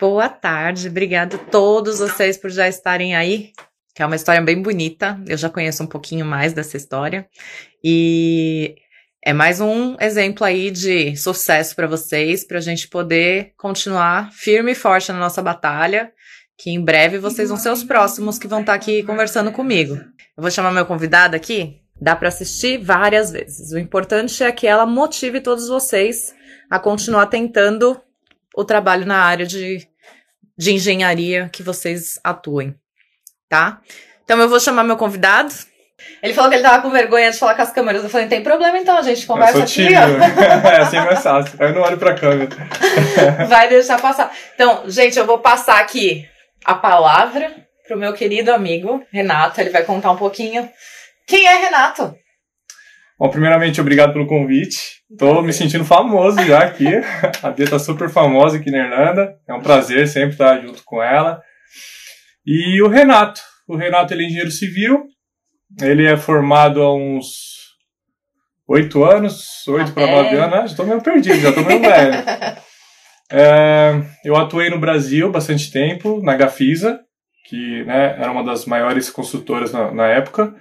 Boa tarde, obrigada a todos vocês por já estarem aí, que é uma história bem bonita. Eu já conheço um pouquinho mais dessa história e é mais um exemplo aí de sucesso para vocês, para a gente poder continuar firme e forte na nossa batalha. Que em breve vocês vão ser os próximos que vão estar tá aqui conversando comigo. Eu vou chamar meu convidado aqui. Dá para assistir várias vezes. O importante é que ela motive todos vocês a continuar tentando o trabalho na área de, de engenharia que vocês atuem, tá? Então eu vou chamar meu convidado. Ele falou que ele tava com vergonha de falar com as câmeras. Eu falei, não tem problema então, a gente conversa eu sou aqui. é assim mais fácil. Eu não olho pra câmera. Vai deixar passar. Então, gente, eu vou passar aqui a palavra pro meu querido amigo Renato. Ele vai contar um pouquinho. Quem é Renato? Bom, primeiramente, obrigado pelo convite. Tô me sentindo famoso já aqui. A Bia tá super famosa aqui na Irlanda. É um prazer sempre estar junto com ela. E o Renato. O Renato ele é engenheiro civil. Ele é formado há uns oito anos, oito para nove anos. Ah, já tô meio perdido, já tô meio velho. É, eu atuei no Brasil bastante tempo, na Gafisa, que né, era uma das maiores construtoras na, na época.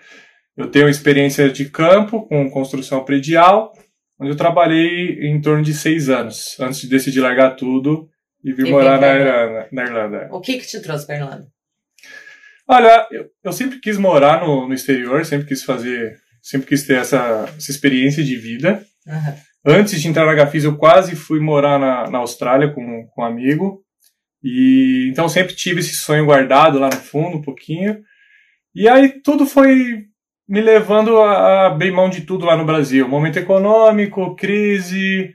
Eu tenho experiência de campo com construção predial, onde eu trabalhei em torno de seis anos, antes de decidir largar tudo e vir e morar na Irlanda, na Irlanda. O que que te trouxe para Irlanda? Olha, eu, eu, sempre quis morar no, no, exterior, sempre quis fazer, sempre quis ter essa, essa experiência de vida. Uhum. Antes de entrar na Gafis, eu quase fui morar na, na Austrália com, com um amigo. E então sempre tive esse sonho guardado lá no fundo, um pouquinho. E aí tudo foi me levando a abrir mão de tudo lá no Brasil. Momento econômico, crise,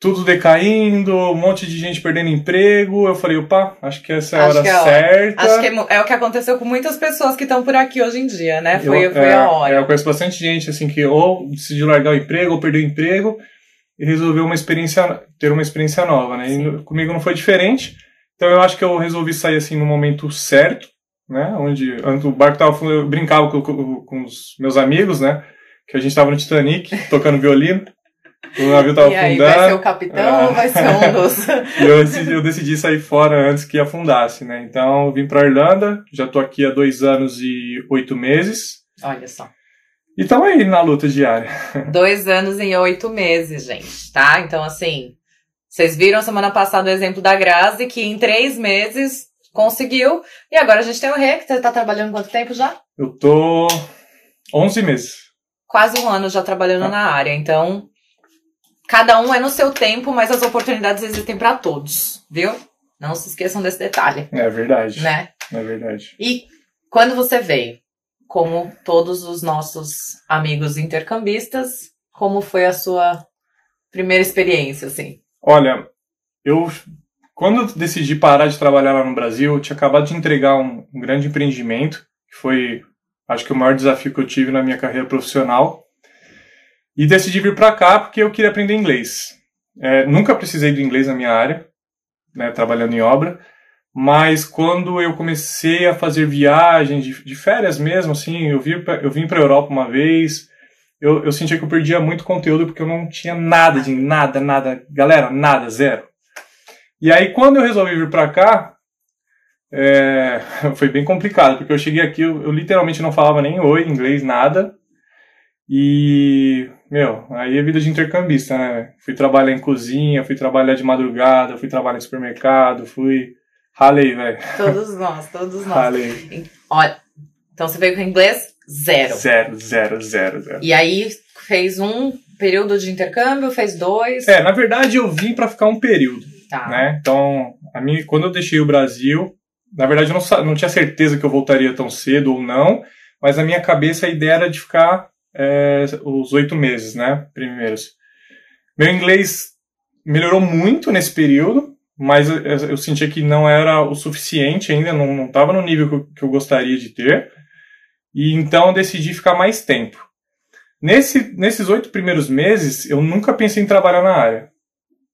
tudo decaindo, um monte de gente perdendo emprego. Eu falei, opa, acho que essa é a hora é certa. Acho que é, é, o que aconteceu com muitas pessoas que estão por aqui hoje em dia, né? Foi, eu, foi é, a hora. É, eu conheço bastante gente assim que ou decidiu largar o emprego ou perdeu o emprego e resolveu uma experiência, ter uma experiência nova, né? E comigo não foi diferente. Então eu acho que eu resolvi sair assim no momento certo né? Onde, o barco tava, eu brincava com, com, com, os meus amigos, né? Que a gente tava no Titanic, tocando violino. O navio tava e afundando. Aí, vai ser o capitão ah. ou vai ser um dos. eu, decidi, eu decidi sair fora antes que afundasse, né? Então eu vim pra Irlanda, já tô aqui há dois anos e oito meses. Olha só. E estamos aí na luta diária. Dois anos e oito meses, gente, tá? Então, assim, vocês viram semana passada o exemplo da Grazi, que em três meses conseguiu. E agora a gente tem o Rê, que você tá trabalhando quanto tempo já? Eu tô 11 meses. Quase um ano já trabalhando ah. na área. Então, cada um é no seu tempo, mas as oportunidades existem para todos, viu? Não se esqueçam desse detalhe. É verdade. Né? É verdade. E quando você veio, como todos os nossos amigos intercambistas, como foi a sua primeira experiência, assim? Olha, eu quando eu decidi parar de trabalhar lá no Brasil, eu tinha acabado de entregar um, um grande empreendimento, que foi, acho que o maior desafio que eu tive na minha carreira profissional. E decidi vir para cá porque eu queria aprender inglês. É, nunca precisei do inglês na minha área, né, trabalhando em obra, mas quando eu comecei a fazer viagens de, de férias mesmo, assim, eu, vi, eu vim para a Europa uma vez, eu, eu sentia que eu perdia muito conteúdo porque eu não tinha nada de nada, nada, galera, nada, zero. E aí, quando eu resolvi vir para cá, é, foi bem complicado, porque eu cheguei aqui, eu, eu, literalmente não falava nem oi, inglês, nada. E, meu, aí é vida de intercambista, né? Fui trabalhar em cozinha, fui trabalhar de madrugada, fui trabalhar em supermercado, fui. Ralei, velho. Todos nós, todos nós. Ralei. Olha, então você veio com inglês zero. Zero, zero, zero, zero. E aí fez um período de intercâmbio, fez dois. É, na verdade eu vim para ficar um período. Tá. Né? Então, a mim, quando eu deixei o Brasil, na verdade eu não, não tinha certeza que eu voltaria tão cedo ou não, mas na minha cabeça a ideia era de ficar é, os oito meses, né? Primeiros. Meu inglês melhorou muito nesse período, mas eu, eu sentia que não era o suficiente ainda, não estava no nível que eu, que eu gostaria de ter. E então eu decidi ficar mais tempo. Nesse, nesses oito primeiros meses, eu nunca pensei em trabalhar na área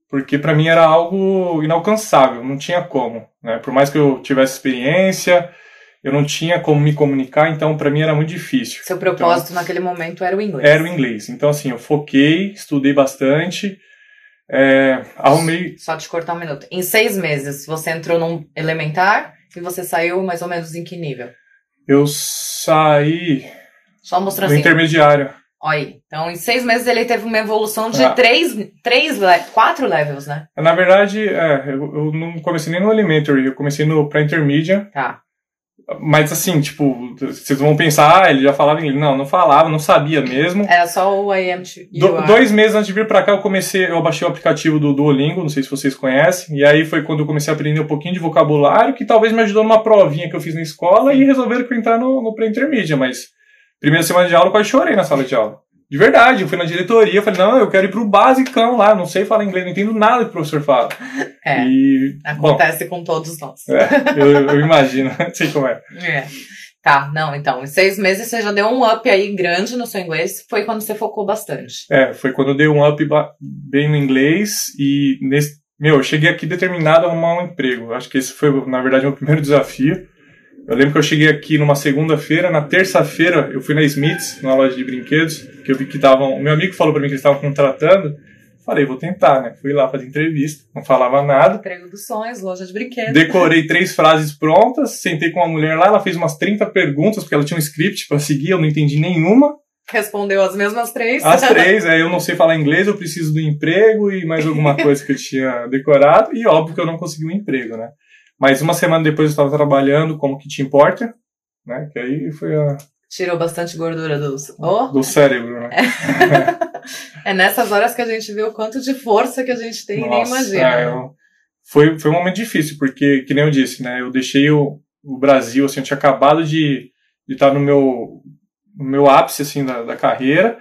porque para mim era algo inalcançável, não tinha como. Né? Por mais que eu tivesse experiência, eu não tinha como me comunicar, então para mim era muito difícil. Seu propósito então, naquele momento era o inglês? Era o inglês. Então, assim, eu foquei, estudei bastante, É, arrumei. Só te cortar um minuto. Em seis meses, você entrou num elementar e você saiu mais ou menos em que nível? Eu saí. Só mostrando no assim. intermediário. Olha aí. Então, em seis meses ele teve uma evolução de Ah. três, três, quatro levels, né? Na verdade, é, eu, eu não comecei nem no elementary, eu comecei no pré-intermediate. Tá. Mas assim, tipo, vocês vão pensar, ah, ele já falava inglês. Não, não falava, não sabia mesmo. Era só o I am Do- dois meses antes de vir pra cá, eu comecei, eu baixei o aplicativo do Duolingo, não sei se vocês conhecem, e aí foi quando eu comecei a aprender um pouquinho de vocabulário, que talvez me ajudou numa provinha que eu fiz na escola, e resolveram que eu entrar no, no pré-intermediate, mas primeira semana de aula eu quase chorei na sala de aula. De verdade, eu fui na diretoria, falei, não, eu quero ir pro basicão lá, não sei falar inglês, não entendo nada que o professor fala. É, E, bom, acontece com todos nós. é, eu, eu imagino, sei como é. É. Tá, não, então, em seis meses você já deu um up aí grande no seu inglês, foi quando você focou bastante. É, foi quando eu dei um up bem no inglês e nesse, meu, eu cheguei aqui determinado a arrumar um emprego. Acho que esse foi, na verdade, o meu primeiro desafio. Eu lembro que eu cheguei aqui numa segunda-feira, na terça-feira eu fui na Smiths, numa loja de brinquedos, que eu vi que estavam, o meu amigo falou pra mim que eles estavam contratando. Falei, vou tentar, né? Fui lá fazer entrevista, não falava nada. Emprego dos sonhos, loja de brinquedos. Decorei três frases prontas, sentei com uma mulher lá, ela fez umas 30 perguntas, porque ela tinha um script pra seguir, eu não entendi nenhuma. Respondeu as mesmas três. As três, é, eu não sei falar inglês, eu preciso do emprego e mais alguma coisa que eu tinha decorado, e óbvio que eu não consegui um emprego, né? Mas uma semana depois eu estava trabalhando como kitchen porter, né? Que aí foi a, Tirou bastante gordura dos. Oh, do cérebro, né? é nessas horas que a gente vê o quanto de força que a gente tem e nem Nossa, imagina. é, né? eu- foi, foi um momento difícil, porque, que nem eu disse, né? Eu deixei o, o Brasil, assim, eu tinha acabado de, de estar no meu, no meu ápice, assim, da, da carreira,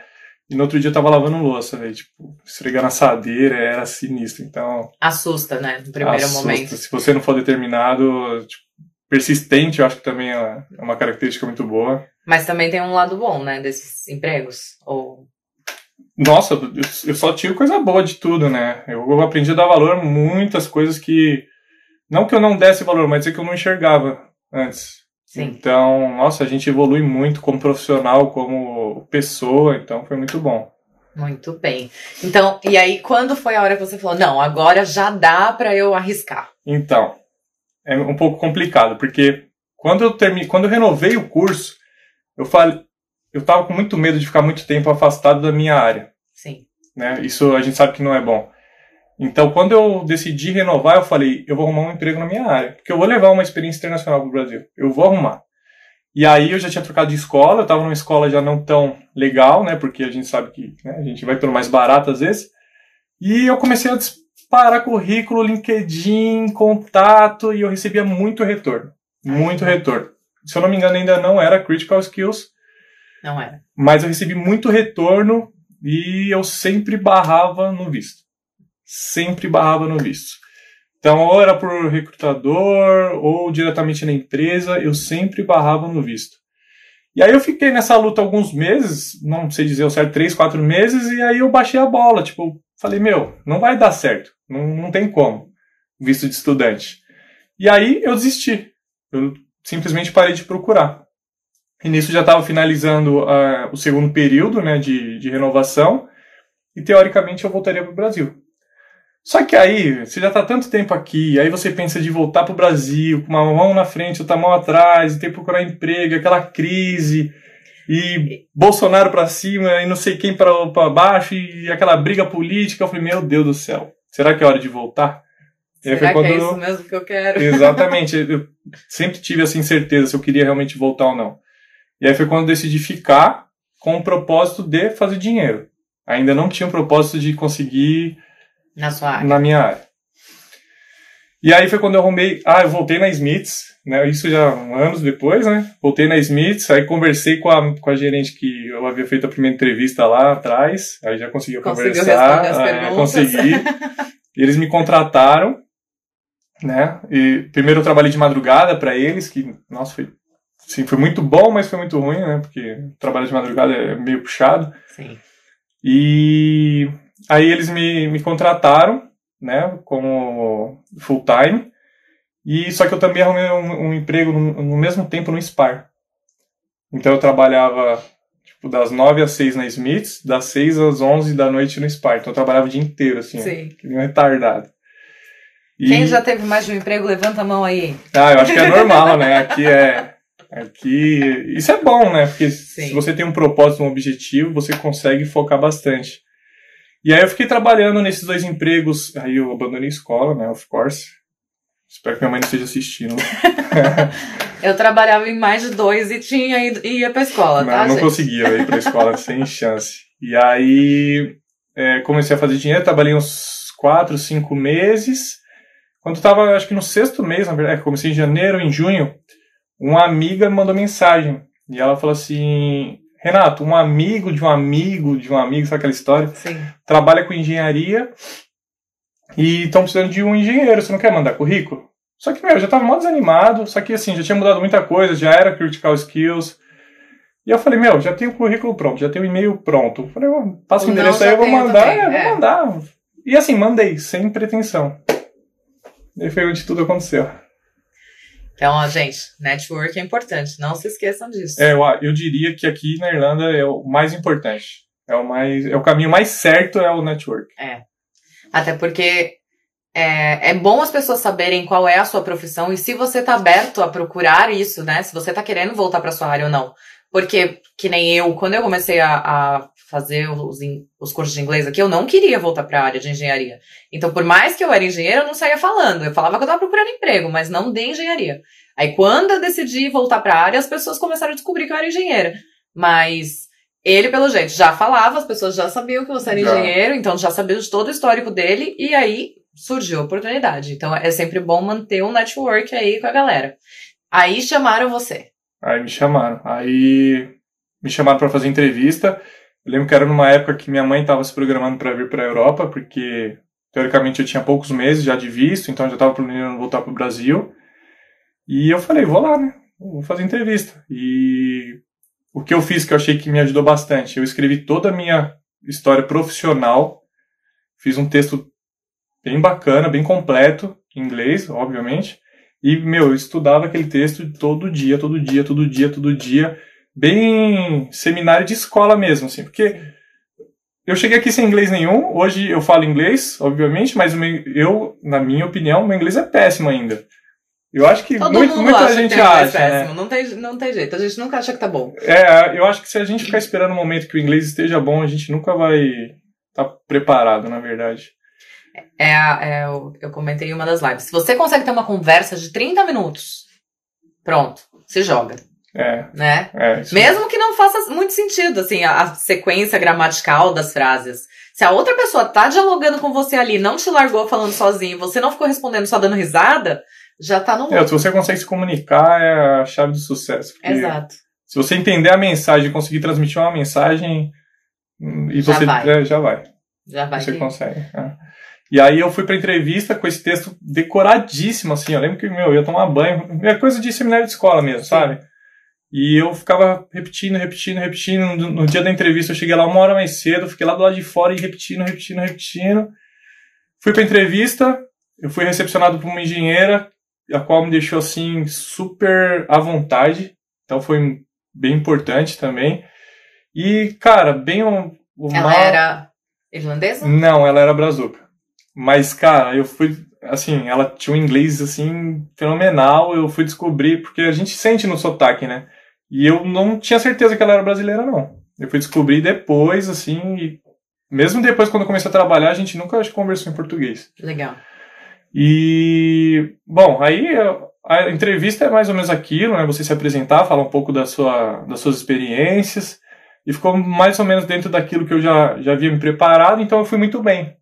e no outro dia eu tava lavando louça, velho, tipo, esfregando assadeira, era sinistro, então... Assusta, né? No primeiro assusta. momento. Se você não for determinado, tipo, persistente, eu acho que também é uma característica muito boa. Mas também tem um lado bom, né? Desses empregos. Ou. Nossa, eu, eu só tiro coisa boa de tudo, né? Eu aprendi a dar valor a muitas coisas que. Não que eu não desse valor, mas é que eu não enxergava antes. Sim. Então, nossa, a gente evolui muito como profissional, como pessoa, então foi muito bom. Muito bem. Então, e aí, quando foi a hora que você falou, não, agora já dá pra eu arriscar? Então, é um pouco complicado, porque quando eu termi... quando eu renovei o curso, eu falei, eu tava com muito medo de ficar muito tempo afastado da minha área. Sim. né? Isso a gente sabe que não é bom. Então, quando eu decidi renovar, eu falei, eu vou arrumar um emprego na minha área, porque eu vou levar uma experiência internacional para o Brasil. Eu vou arrumar. E aí eu já tinha trocado de escola, eu estava numa escola já não tão legal, né? Porque a gente sabe que né, a gente vai pelo mais barato às vezes. E eu comecei a disparar currículo, LinkedIn, contato, e eu recebia muito retorno. Muito retorno. Se eu não me engano, ainda não era Critical Skills, Não era. mas eu recebi muito retorno e eu sempre barrava no visto. Sempre barrava no visto. Então, ou era por recrutador, ou diretamente na empresa, eu sempre barrava no visto. E aí eu fiquei nessa luta alguns meses, não sei dizer o certo, três, quatro meses, e aí eu baixei a bola. Tipo, falei, meu, não vai dar certo. Não, não tem como. Visto de estudante. E aí eu desisti. Eu simplesmente parei de procurar. E nisso já estava finalizando ah, o segundo período né, de, de renovação. E teoricamente eu voltaria para o Brasil. Só que aí, você já está tanto tempo aqui, aí você pensa de voltar para o Brasil, com uma mão na frente, outra mão atrás, e ter que procurar emprego, aquela crise, e Bolsonaro para cima, e não sei quem para baixo, e aquela briga política. Eu falei, meu Deus do céu, será que é hora de voltar? Aí foi Será que é quando- isso mesmo que eu quero? Exatamente. Eu sempre tive essa incerteza se eu queria realmente voltar ou não. E aí foi quando eu decidi ficar com o propósito de fazer dinheiro. Ainda não tinha o propósito de conseguir Na sua área. na minha área. E aí foi quando eu arrumei. Ah, eu voltei na Smiths, né? Isso já anos depois, né? Voltei na Smiths, aí conversei com a, com a gerente que eu havia feito a primeira entrevista lá atrás. Aí já consegui Conseguiu conversar. as é, consegui. Eles me contrataram, né? E primeiro eu trabalhei de madrugada para eles, que, nossa, foi, sim, foi muito bom, mas foi muito ruim, né? Porque trabalhar de madrugada é meio puxado. Sim. E aí eles me, me contrataram, né, como full time. E só que eu também arrumei um, um emprego no, no mesmo tempo no SPAR. Então eu trabalhava Tipo, das 9 às 6 na Smiths, das 6 às 11 da noite no Spark. Então eu trabalhava o dia inteiro, assim, Sim. ó, que nem um retardado. E- Quem já teve mais de um emprego, levanta a mão aí. Ah, eu acho que é normal, né? Aqui é. Aqui. Isso é bom, né? Porque Sim. se você tem um propósito, um objetivo, você consegue focar bastante. E aí eu fiquei trabalhando nesses dois empregos. Aí eu abandonei a escola, né? Of course. Espero que minha mãe não esteja assistindo. Eu trabalhava em mais de dois e tinha ido, ia pra escola, tá, não, não gente? conseguia ir pra escola sem chance. E aí é, comecei a fazer dinheiro, trabalhei uns quatro, cinco meses. Quando eu tava, acho que no sexto mês, na verdade, comecei em janeiro, em junho, uma amiga me mandou mensagem. E ela falou assim: Renato, um amigo de um amigo de um amigo, sabe aquela história? Sim. Trabalha com engenharia e estão precisando de um engenheiro, você não quer mandar currículo? Só que, meu, eu já tava mó desanimado, só que assim, já tinha mudado muita coisa, já era critical skills. E eu falei, meu, já tenho o currículo pronto, já tenho o e-mail pronto. Eu falei, ó, passa o endereço aí, eu vou mandar, também, é, vou mandar. E assim, mandei, sem pretensão. E foi onde tudo aconteceu. Então, ó, gente, network é importante, não se esqueçam disso. É, eu, eu diria que aqui na Irlanda é o mais importante. É o mais, é o caminho mais certo é o network. Até porque é, é bom as pessoas saberem qual é a sua profissão e se você tá aberto a procurar isso, né? Se você tá querendo voltar pra sua área ou não. Porque, que nem eu, quando eu comecei a, a fazer os, os cursos de inglês aqui, eu não queria voltar pra área de engenharia. Então, por mais que eu era engenheira, eu não saía falando. Eu falava que eu tava procurando emprego, mas não de engenharia. Aí, quando eu decidi voltar pra área, as pessoas começaram a descobrir que eu era engenheira. Mas ele, pelo jeito, já falava, as pessoas já sabiam que você era Já. engenheiro, então já sabiam de todo o histórico dele, e aí surgiu a oportunidade. Então é sempre bom manter um network aí com a galera. Aí chamaram você. Aí me chamaram. Aí me chamaram para fazer entrevista. Eu lembro que era numa época que minha mãe estava se programando para vir para a Europa, porque teoricamente eu tinha poucos meses já de visto, então já estava planejando voltar para o Brasil. E eu falei, vou lá, né? Vou fazer entrevista. E o que eu fiz que eu achei que me ajudou bastante, eu escrevi toda a minha história profissional, fiz um texto bem bacana, bem completo, em inglês, obviamente. E, meu, eu estudava aquele texto todo dia, todo dia, todo dia, todo dia. Bem seminário de escola mesmo, assim. Porque eu cheguei aqui sem inglês nenhum. Hoje eu falo inglês, obviamente, mas meu- eu, na minha opinião, meu inglês é péssimo ainda. Eu acho que Todo muito, muita acha gente que inglês acha, né? péssimo. Não, tem, não tem jeito. A gente nunca acha que tá bom. É, eu acho que se a gente ficar esperando o momento que o inglês esteja bom, a gente nunca vai estar preparado, na verdade. É, a- é o- eu comentei em uma das lives. Se você consegue ter uma conversa de 30 minutos, pronto, se joga, É, né? é. Mesmo que não faça muito sentido, assim, a, a sequência gramatical das frases. Se a outra pessoa tá dialogando com você ali, não te largou falando sozinho, você não ficou respondendo só dando risada, já tá no É, se você consegue se comunicar, é a chave do sucesso. Exato. Se você entender a mensagem e conseguir transmitir uma mensagem, hum, e Já você vai. é, já vai. Já vai. você que- consegue. é. E aí eu fui pra entrevista com esse texto decoradíssimo, assim. Eu lembro que, meu, eu ia tomar banho. É coisa de seminário de escola mesmo, Sim. sabe? E eu ficava repetindo, repetindo, repetindo. No, no dia da entrevista eu cheguei lá uma hora mais cedo, fiquei lá do lado de fora e repetindo, repetindo, repetindo. Fui pra entrevista, eu fui recepcionado por uma engenheira, a qual me deixou, assim, super à vontade. Então foi bem importante também. E, cara, bem o, o Ela mal- era irlandesa? não, ela era brazuca. Mas, cara, eu fui. Assim, ela tinha um inglês, assim, fenomenal. Eu fui descobrir, porque a gente sente no sotaque, né? E eu não tinha certeza que ela era brasileira, não. Eu fui descobrir depois, assim. E mesmo depois, quando eu comecei a trabalhar, a gente nunca conversou em português. Legal. E, bom, aí a entrevista é mais ou menos aquilo, né? Você se apresentar, falar um pouco da sua, das suas experiências. E ficou mais ou menos dentro daquilo que eu já, já havia me preparado, então eu fui muito bem.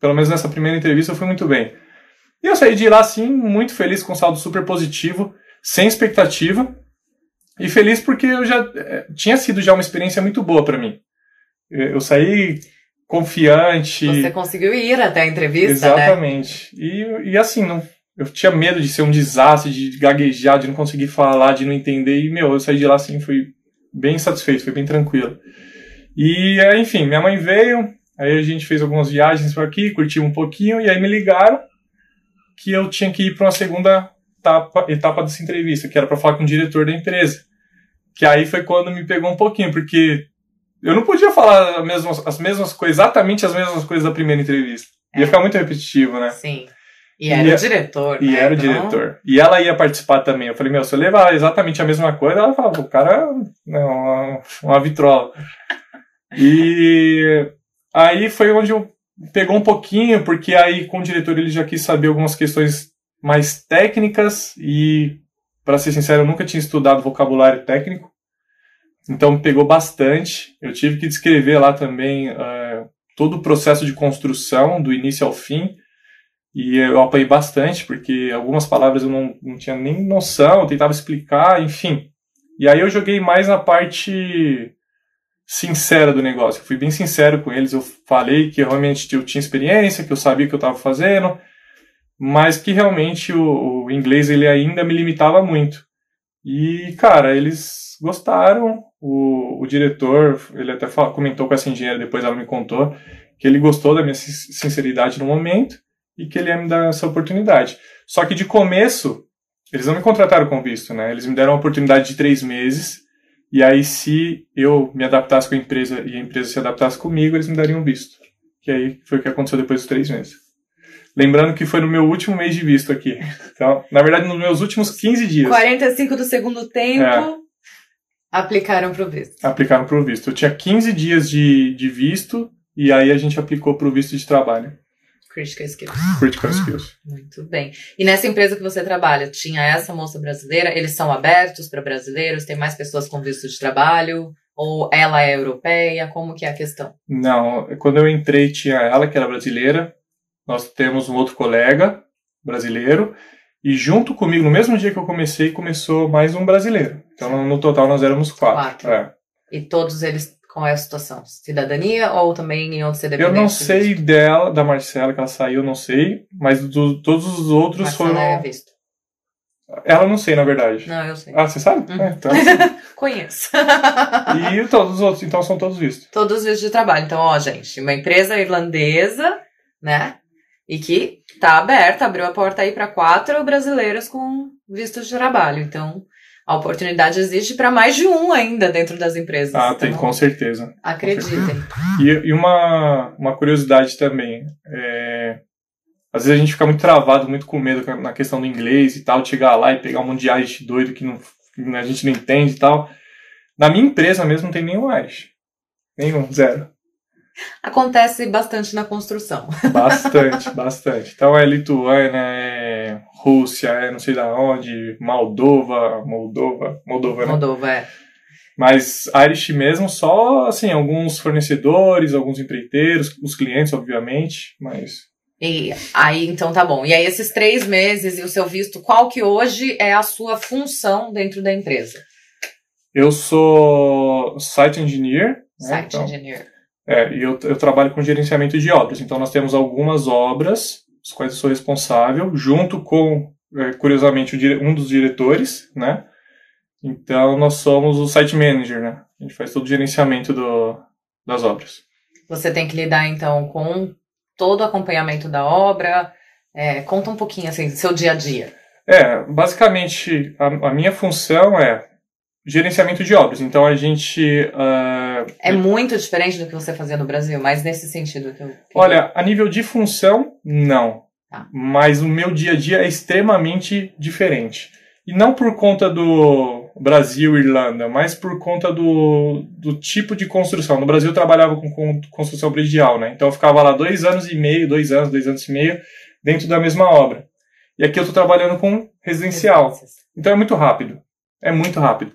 Pelo menos nessa primeira entrevista eu fui muito bem. E eu saí de lá, assim, muito feliz, com um saldo super positivo, sem expectativa. E feliz porque eu já eh, tinha sido já uma experiência muito boa para mim. Eu saí confiante. Você conseguiu ir até a entrevista, né? Exatamente. E, e assim, não, eu tinha medo de ser um desastre, de gaguejar, de não conseguir falar, de não entender. E, meu, eu saí de lá assim, fui bem satisfeito, foi bem tranquilo. E, é, enfim, minha mãe veio, aí a gente fez algumas viagens por aqui, curtiu um pouquinho, e aí me ligaram que eu tinha que ir para uma segunda etapa, etapa dessa entrevista, que era para falar com o diretor da empresa. que aí foi quando me pegou um pouquinho, porque eu não podia falar as mesmas, as mesmas coisas, exatamente as mesmas coisas da primeira entrevista. É. Ia ficar muito repetitivo, né? Sim. E era e, o diretor. E né? era o então... diretor. E ela ia participar também. Eu falei, meu, se eu levar exatamente a mesma coisa, ela falava, o cara é uma, uma vitrola. e aí foi onde eu pegou um pouquinho, porque aí com o diretor ele já quis saber algumas questões mais técnicas e, para ser sincero, eu nunca tinha estudado vocabulário técnico. Então pegou bastante. Eu tive que descrever lá também uh, todo o processo de construção, do início ao fim. E eu apanhei bastante, porque algumas palavras eu não, não tinha nem noção, eu tentava explicar, enfim. E aí eu joguei mais na parte sincera do negócio. Eu fui bem sincero com eles, eu falei que realmente eu tinha experiência, que eu sabia o que eu estava fazendo, mas que realmente o, o inglês ele ainda me limitava muito. E, cara, eles gostaram, o, o diretor, ele até falou, comentou com essa engenheira, depois ela me contou, que ele gostou da minha sinceridade no momento e que ele ia me dar essa oportunidade. Só que de começo, eles não me contrataram com visto, né? Eles me deram uma oportunidade de três meses, e aí se eu me adaptasse com a empresa e a empresa se adaptasse comigo, eles me dariam visto. Que aí foi o que aconteceu depois dos três meses. Lembrando que foi no meu último mês de visto aqui. Então, na verdade, nos meus últimos 15 dias. 45 do segundo tempo. É. Aplicaram para o visto. Aplicaram para o visto. Eu tinha 15 dias de, de visto e aí a gente aplicou para o visto de trabalho. Critical Skills. Critical Skills. Muito bem. E nessa empresa que você trabalha, tinha essa moça brasileira? Eles são abertos para brasileiros? Tem mais pessoas com visto de trabalho? Ou ela é europeia? Como que é a questão? Não, quando eu entrei tinha ela que era brasileira. Nós temos um outro colega brasileiro e junto comigo, no mesmo dia que eu comecei, começou mais um brasileiro. Então, no total, nós éramos quatro. quatro. É. E todos eles com essa situação? Cidadania ou também em outro CDB? Eu não sei visto? dela, da Marcela, que ela saiu, não sei. Mas do, todos os outros Marcela foram... é visto. Ela não sei, na verdade. Não, eu sei. Ah, você sabe? Uhum. É, então... Conheço. e todos os outros, então, são todos vistos. Todos vistos de trabalho. Então, ó, gente, uma empresa irlandesa, né? e que está aberta, abriu a porta aí para quatro brasileiros com visto de trabalho. Então, a oportunidade existe para mais de um ainda dentro das empresas. Ah, tem, então, com certeza. Acreditem. E, e, uma, uma curiosidade também. É, às vezes a gente fica muito travado, muito com medo na questão do inglês e tal, de chegar lá e pegar um mundial de doido que, não, que a gente não entende e tal. Na minha empresa mesmo não tem nenhum Irish. Nenhum, zero. Acontece bastante na construção. Bastante, bastante. Então é Lituânia, é Rússia, é não sei da onde, Moldova, Moldova, Moldova, né? Moldova, é. Mas Irish mesmo, só assim, alguns fornecedores, alguns empreiteiros, os clientes, obviamente, mas. E aí, então tá bom. E aí, esses três meses e o seu visto, qual que hoje é a sua função dentro da empresa? Eu sou site engineer. Né? Site então, engineer. É, e eu, eu trabalho com gerenciamento de obras. Então, nós temos algumas obras, as quais eu sou responsável, junto com, é, curiosamente, um dos diretores, né? Então, nós somos o site manager, né? A gente faz todo o gerenciamento do, das obras. Você tem que lidar, então, com todo o acompanhamento da obra. É, conta um pouquinho, assim, seu dia a dia. É, basicamente, a, a minha função é gerenciamento de obras. Então a gente. Uh, é muito diferente do que você fazia no Brasil, mas nesse sentido que eu. Olha, a nível de função, não. Tá. Mas o meu dia a dia é extremamente diferente. E não por conta do Brasil Irlanda, mas por conta do, do tipo de construção. No Brasil eu trabalhava com, com construção predial, né? Então eu ficava lá dois anos e meio, dois anos, dois anos e meio, dentro da mesma obra. E aqui eu estou trabalhando com residencial. Então é muito rápido. É muito rápido.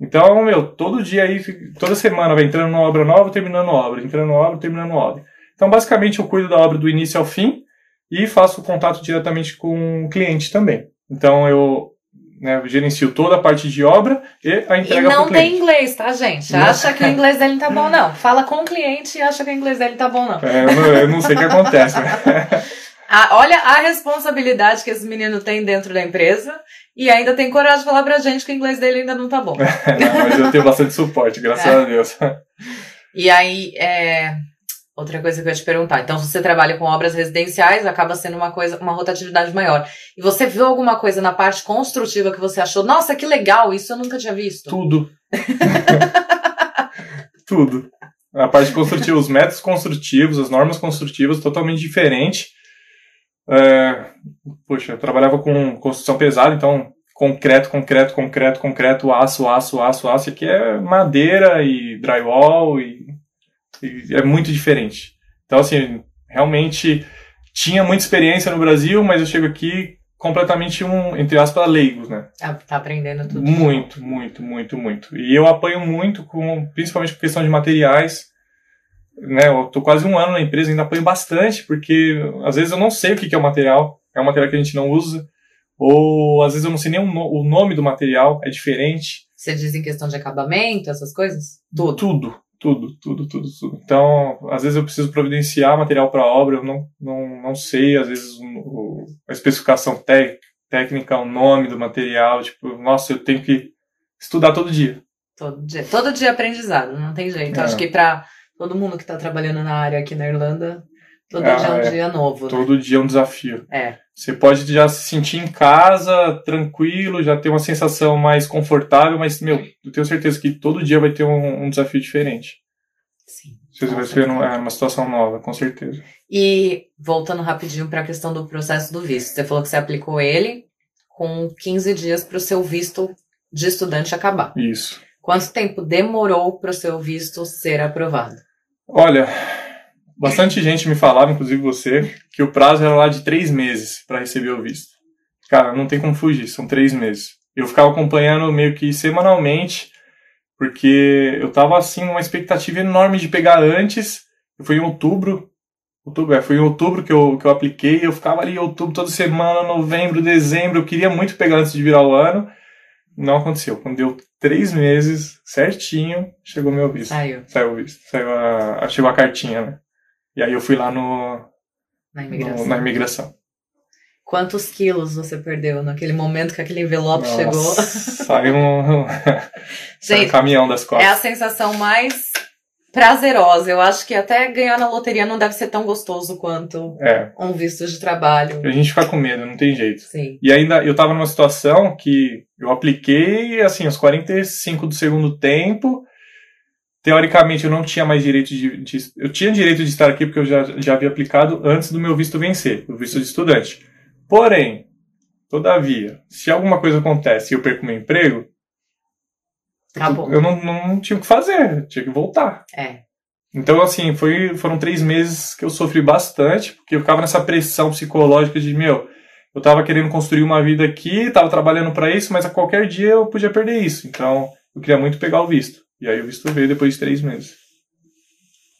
Então, meu, todo dia aí, toda semana vai entrando numa obra nova, terminando obra, entrando numa obra, terminando obra. Então, basicamente, eu cuido da obra do início ao fim e faço contato diretamente com o cliente também. Então, eu né, gerencio toda a parte de obra e a entrega E não tem inglês, tá, gente? Acha que o inglês dele tá bom, não. Fala com o cliente e acha que o inglês dele tá bom, não. É, eu, não eu não sei o que acontece. Né? Ah, olha a responsabilidade que esse menino tem dentro da empresa e ainda tem coragem de falar pra gente que o inglês dele ainda não tá bom. não, mas eu tenho bastante suporte, graças é. a Deus. E aí, é... outra coisa que eu ia te perguntar. Então, se você trabalha com obras residenciais, acaba sendo uma coisa, uma rotatividade maior. E você viu alguma coisa na parte construtiva que você achou, nossa, que legal, isso eu nunca tinha visto? Tudo. Tudo. A parte construtiva, os métodos construtivos, as normas construtivas, totalmente diferente. É, poxa, eu trabalhava com construção pesada, então concreto, concreto, concreto, concreto, aço, aço, aço, aço. Aqui é madeira e drywall e, e é muito diferente. Então, assim, realmente tinha muita experiência no Brasil, mas eu chego aqui completamente um, entre aspas, leigo, né? Tá, tá aprendendo tudo. Muito, muito, muito, muito. E eu apanho muito, com, principalmente com questão de materiais. Né, eu tô quase um ano na empresa, ainda apanho bastante, porque às vezes eu não sei o que é o material, é um material que a gente não usa, ou às vezes eu não sei nem o nome do material, é diferente. Você diz em questão de acabamento, essas coisas? Tudo. Tudo, tudo, tudo, tudo, tudo. Então, às vezes eu preciso providenciar material para obra, eu não, não, não sei, às vezes o, a especificação técnica, o nome do material, tipo, nossa, eu tenho que estudar todo dia. Todo dia, todo dia aprendizado, não tem jeito. É. Acho que para todo mundo que está trabalhando na área aqui na Irlanda, todo ah, dia é um é. dia novo. Né? Todo dia é um desafio. É. Você pode já se sentir em casa, tranquilo, já ter uma sensação mais confortável, mas, meu, eu tenho certeza que todo dia vai ter um, um desafio diferente. Sim. Você vai ser numa, numa situação nova, com certeza. E voltando rapidinho para a questão do processo do visto, você falou que você aplicou ele com 15 dias para o seu visto de estudante acabar. Isso. Quanto tempo demorou para o seu visto ser aprovado? Olha, Bastante gente me falava, inclusive você, que o prazo era lá de três meses para receber o visto. Cara, não tem como fugir, são três meses. Eu ficava acompanhando meio que semanalmente, porque eu tava assim, uma expectativa enorme de pegar antes. Foi em outubro, outubro, é, foi em outubro que eu, que eu apliquei, eu ficava ali em outubro toda semana, novembro, dezembro, eu queria muito pegar antes de virar o ano. Não aconteceu. Quando deu três meses, certinho, chegou meu visto. Saiu. Saiu o visto. Saiu a, chegou a cartinha, né? E aí eu fui lá no, na imigração. No, na imigração. Quantos quilos você perdeu naquele momento que aquele envelope Nossa, chegou? Saiu um, Gente, um caminhão das costas. É a sensação mais prazerosa. Eu acho que até ganhar na loteria não deve ser tão gostoso quanto é. um visto de trabalho. A gente fica com medo, não tem jeito. Sim. E ainda eu tava numa situação que eu apliquei, assim, os 45 do segundo tempo, teoricamente eu não tinha mais direito de, de, eu tinha direito de estar aqui porque eu já, já havia aplicado antes do meu visto vencer, o visto de estudante. Porém, todavia, se alguma coisa acontece e eu perco meu emprego, Acabou. eu não, não tinha o que fazer, tinha que voltar. É. Então, assim, foi, foram três meses que eu sofri bastante, porque eu ficava nessa pressão psicológica de, meu, eu tava querendo construir uma vida aqui, tava trabalhando para isso, mas a qualquer dia eu podia perder isso. Então, eu queria muito pegar o visto. E aí o visto veio depois de três meses.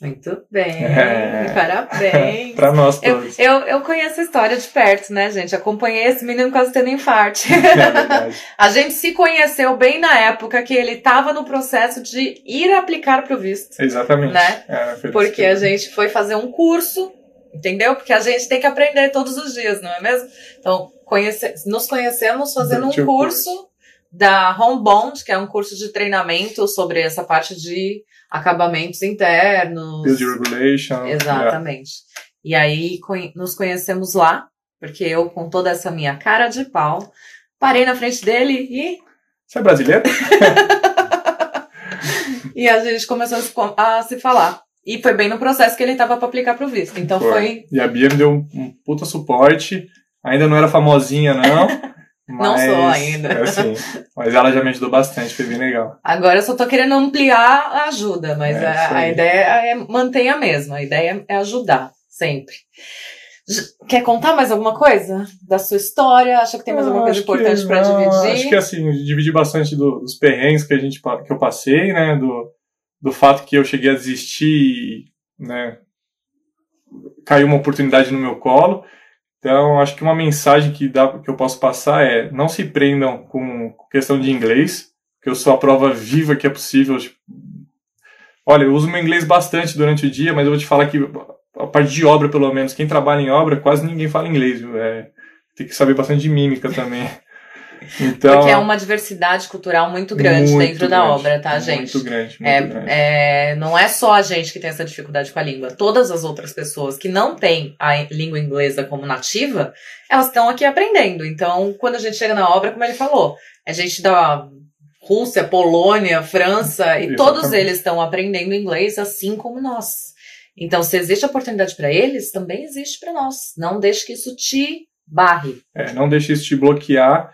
Muito bem, é. parabéns. pra nós todos. Eu, eu, eu, conheço a história de perto, né, gente? Acompanhei esse menino quase tendo infarto. É a gente se conheceu bem na época que ele estava no processo de ir aplicar para o visto. Exatamente. Né? É, Porque a gente foi fazer um curso, entendeu? Porque a gente tem que aprender todos os dias, não é mesmo? Então, conhece, nos conhecemos fazendo um curso da Home Bond, que é um curso de treinamento sobre essa parte de acabamentos internos. Build regulation. Exatamente. Yeah. E aí nos conhecemos lá, porque eu, com toda essa minha cara de pau, parei na frente dele e. Você é brasileiro? e a gente começou a se falar. E foi bem no processo que ele estava para aplicar para o visto. Então foi. foi. E a Bia me deu um, um puta suporte. Ainda não era famosinha, não. Mas, não sou ainda. É assim, mas ela já me ajudou bastante, foi bem legal. Agora eu só tô querendo ampliar a ajuda, mas é, a, a, ideia é manter a mesma. A ideia é ajudar, sempre. Quer contar mais alguma coisa da sua história? Acha que tem mais alguma coisa importante para dividir? Acho que assim, dividi bastante do, dos perrengues que a gente que eu passei, né? Do, do fato que eu cheguei a desistir, né? Caiu uma oportunidade no meu colo. Então, acho que uma mensagem que, dá, que eu posso passar é: não se prendam com questão de inglês, que eu sou a prova viva que é possível. Tipo, olha, eu uso meu inglês bastante durante o dia, mas eu vou te falar que a parte de obra, pelo menos, quem trabalha em obra, quase ninguém fala inglês. É, tem que saber bastante de mímica também. Então, Porque é uma diversidade cultural muito grande muito dentro grande, da obra, tá, gente? Muito grande, muito é, grande. É, não é só a gente que tem essa dificuldade com a língua. Todas as outras pessoas que não têm a língua inglesa como nativa, elas estão aqui aprendendo. Então, quando a gente chega na obra, como ele falou, a gente dá Rússia, Polônia, França, e Exatamente. todos eles estão aprendendo inglês assim como nós. Então, se existe oportunidade para eles, também existe para nós. Não deixe que isso te barre. É, não deixe isso te bloquear.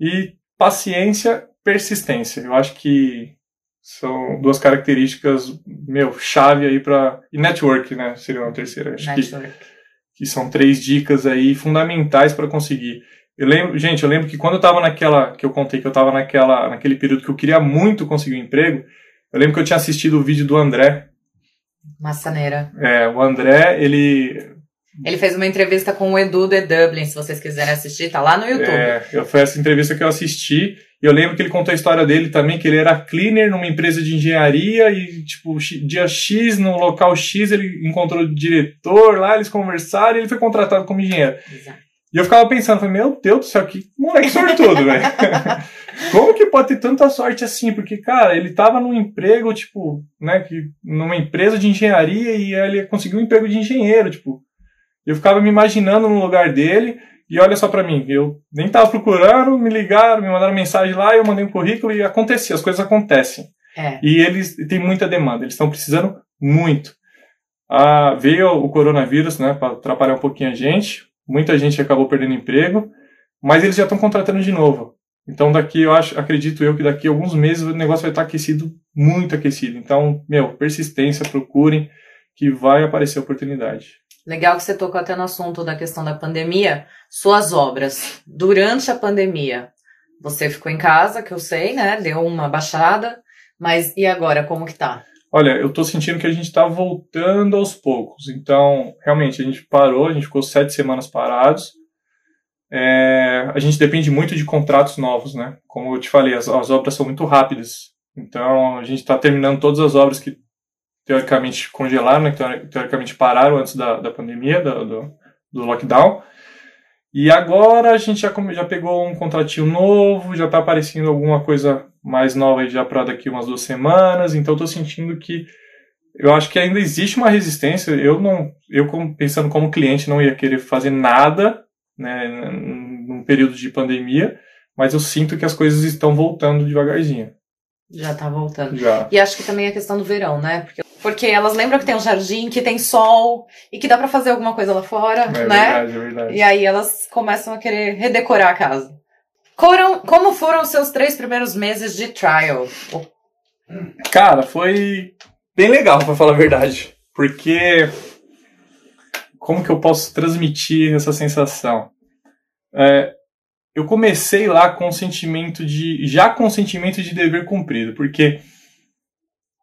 E paciência, persistência. Eu acho que são duas características, meu, chave aí para E network, né? Seria uma terceira. Acho network. Que, que são três dicas aí fundamentais para conseguir. Eu lembro, gente, eu lembro que quando eu tava naquela, que eu contei que eu tava naquela, naquele período que eu queria muito conseguir um emprego, eu lembro que eu tinha assistido o vídeo do André. Massaneira. É, o André, ele. Ele fez uma entrevista com o Edu de Dublin, se vocês quiserem assistir, tá lá no YouTube. É, foi essa entrevista que eu assisti. E eu lembro que ele contou a história dele também, que ele era cleaner numa empresa de engenharia e, tipo, dia X, no local X, ele encontrou o diretor lá, eles conversaram e ele foi contratado como engenheiro. Exato. E eu ficava pensando, falei, meu Deus do céu, que moleque sortudo, velho. Como que pode ter tanta sorte assim? Porque, cara, ele tava num emprego, tipo, né, que, numa empresa de engenharia e ele conseguiu um emprego de engenheiro, tipo. Eu ficava me imaginando no lugar dele e olha só para mim, eu nem tava procurando, me ligaram, me mandaram mensagem lá, eu mandei um currículo e acontecia, as coisas acontecem. É. E eles têm muita demanda, eles estão precisando muito. Ah, veio o coronavírus, né, para atrapalhar um pouquinho a gente, muita gente acabou perdendo emprego, mas eles já estão contratando de novo. Então daqui eu acho, acredito eu que daqui a alguns meses o negócio vai estar aquecido, muito aquecido. Então, meu, persistência, procurem que vai aparecer oportunidade. Legal que você tocou até no assunto da questão da pandemia. Suas obras durante a pandemia, você ficou em casa, que eu sei, né? Deu uma baixada, mas e agora como que tá? Olha, eu estou sentindo que a gente está voltando aos poucos. Então, realmente, a gente parou, a gente ficou sete semanas parados. É, a gente depende muito de contratos novos, né? Como eu te falei, as, as obras são muito rápidas. Então, a gente está terminando todas as obras que teoricamente congelaram, né? teoricamente pararam antes da, da pandemia, do, do, do lockdown. E agora a gente já, já pegou um contratinho novo, já está aparecendo alguma coisa mais nova já para daqui umas duas semanas, então estou sentindo que eu acho que ainda existe uma resistência. Eu não, eu pensando como cliente não ia querer fazer nada, né, num período de pandemia, mas eu sinto que as coisas estão voltando devagarzinho. Já está voltando. Já. E acho que também a questão do verão, né? Porque porque elas lembram que tem um jardim, que tem sol e que dá para fazer alguma coisa lá fora, é né? Verdade, é verdade. E aí elas começam a querer redecorar a casa. Foram, como foram os seus três primeiros meses de trial? Cara, foi bem legal, para falar a verdade. Porque. Como que eu posso transmitir essa sensação? É, eu comecei lá com o sentimento de. Já com o sentimento de dever cumprido, porque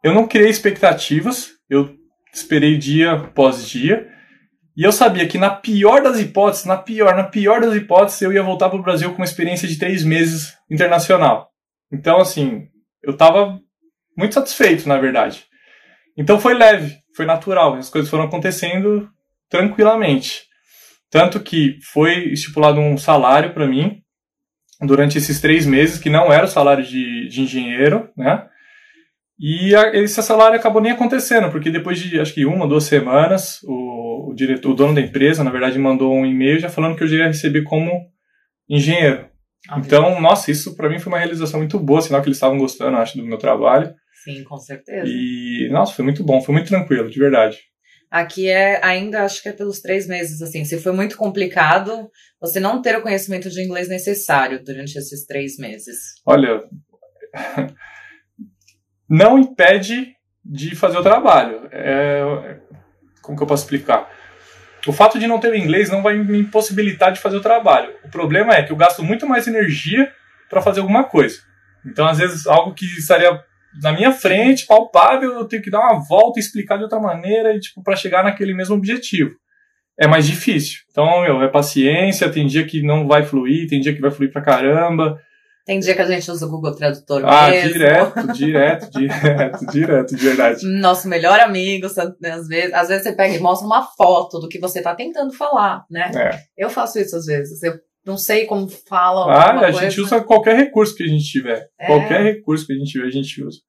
eu não criei expectativas, eu esperei dia após dia. E eu sabia que na pior das hipóteses, na pior, na pior das hipóteses, eu ia voltar para o Brasil com uma experiência de três meses internacional. Então, assim, eu estava muito satisfeito, na verdade. Então foi leve, foi natural, as coisas foram acontecendo tranquilamente. Tanto que foi estipulado um salário para mim durante esses três meses, que não era o salário de, de engenheiro, né? E a, esse salário acabou nem acontecendo, porque depois de acho que uma, duas semanas, o, o diretor, o dono da empresa, na verdade, mandou um e-mail já falando que eu já ia receber como engenheiro. Ah, então, nossa, isso para mim foi uma realização muito boa, sinal que eles estavam gostando, acho, do meu trabalho. Sim, com certeza. E, nossa, foi muito bom, foi muito tranquilo, de verdade. Aqui é, ainda acho que é pelos três meses, assim, se foi muito complicado você não ter o conhecimento de inglês necessário durante esses três meses. Olha, não impede de fazer o trabalho. É, como que eu posso explicar? O fato de não ter inglês não vai me impossibilitar de fazer o trabalho. O problema é que eu gasto muito mais energia para fazer alguma coisa. Então, às vezes, algo que estaria na minha frente, palpável, eu tenho que dar uma volta e explicar de outra maneira e tipo para chegar naquele mesmo objetivo. É mais difícil. Então, meu, é paciência, tem dia que não vai fluir, tem dia que vai fluir pra caramba. Tem dia que a gente usa o Google Tradutor ah, mesmo. direto, direto, direto, direto, de verdade. Nosso melhor amigo, às vezes, às vezes você pega e mostra uma foto do que você está tentando falar, né? É. Eu faço isso às vezes. Eu não sei como fala. Ah, a gente usa qualquer recurso que a gente tiver. É. Qualquer recurso que a gente tiver, a gente usa.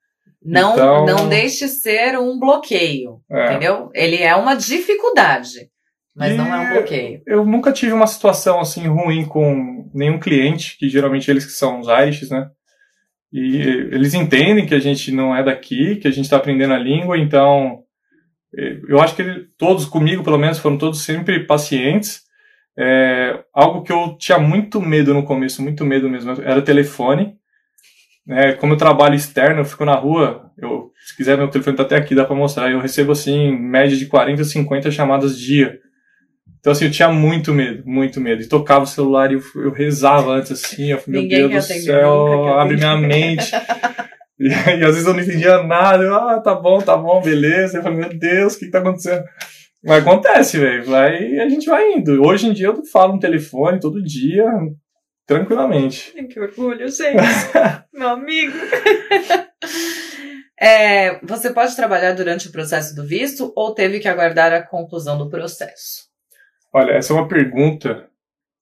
Não, então... não deixe ser um bloqueio, é. entendeu? Ele é uma dificuldade. Mas e não é um bloqueio. Eu nunca tive uma situação assim ruim com nenhum cliente, que geralmente eles que são os Irish, né? E eles entendem que a gente não é daqui, que a gente está aprendendo a língua, então é, eu acho que todos comigo, pelo menos, foram todos sempre pacientes. É, algo que eu tinha muito medo no começo, muito medo mesmo, era telefone. É, como eu trabalho externo, eu fico na rua, eu, se quiser meu telefone tá até aqui, dá para mostrar, eu recebo assim, média de 40, 50 chamadas dia. Então assim, eu tinha muito medo, muito medo. E tocava o celular e eu, eu rezava antes assim, eu meu Deus do céu, abre minha mente. E, e, às vezes eu não entendia nada. Eu, ah, tá bom, tá bom, beleza. Eu falei, meu Deus, o que, que tá acontecendo? Mas acontece, velho. Vai, a gente vai indo. Hoje em dia eu falo no telefone todo dia, tranquilamente. Que orgulho, gente. Meu amigo. É, você pode trabalhar durante o processo do visto ou teve que aguardar a conclusão do processo? Olha, essa é uma pergunta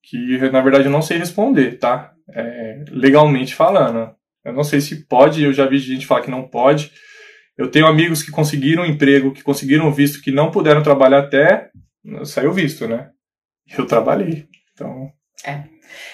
que, na verdade, eu não sei responder, tá? É, legalmente falando. Eu não sei se pode, eu já vi gente falar que não pode. Eu tenho amigos que conseguiram emprego, que conseguiram visto, que não puderam trabalhar até saiu visto, né? Eu trabalhei. Então. É.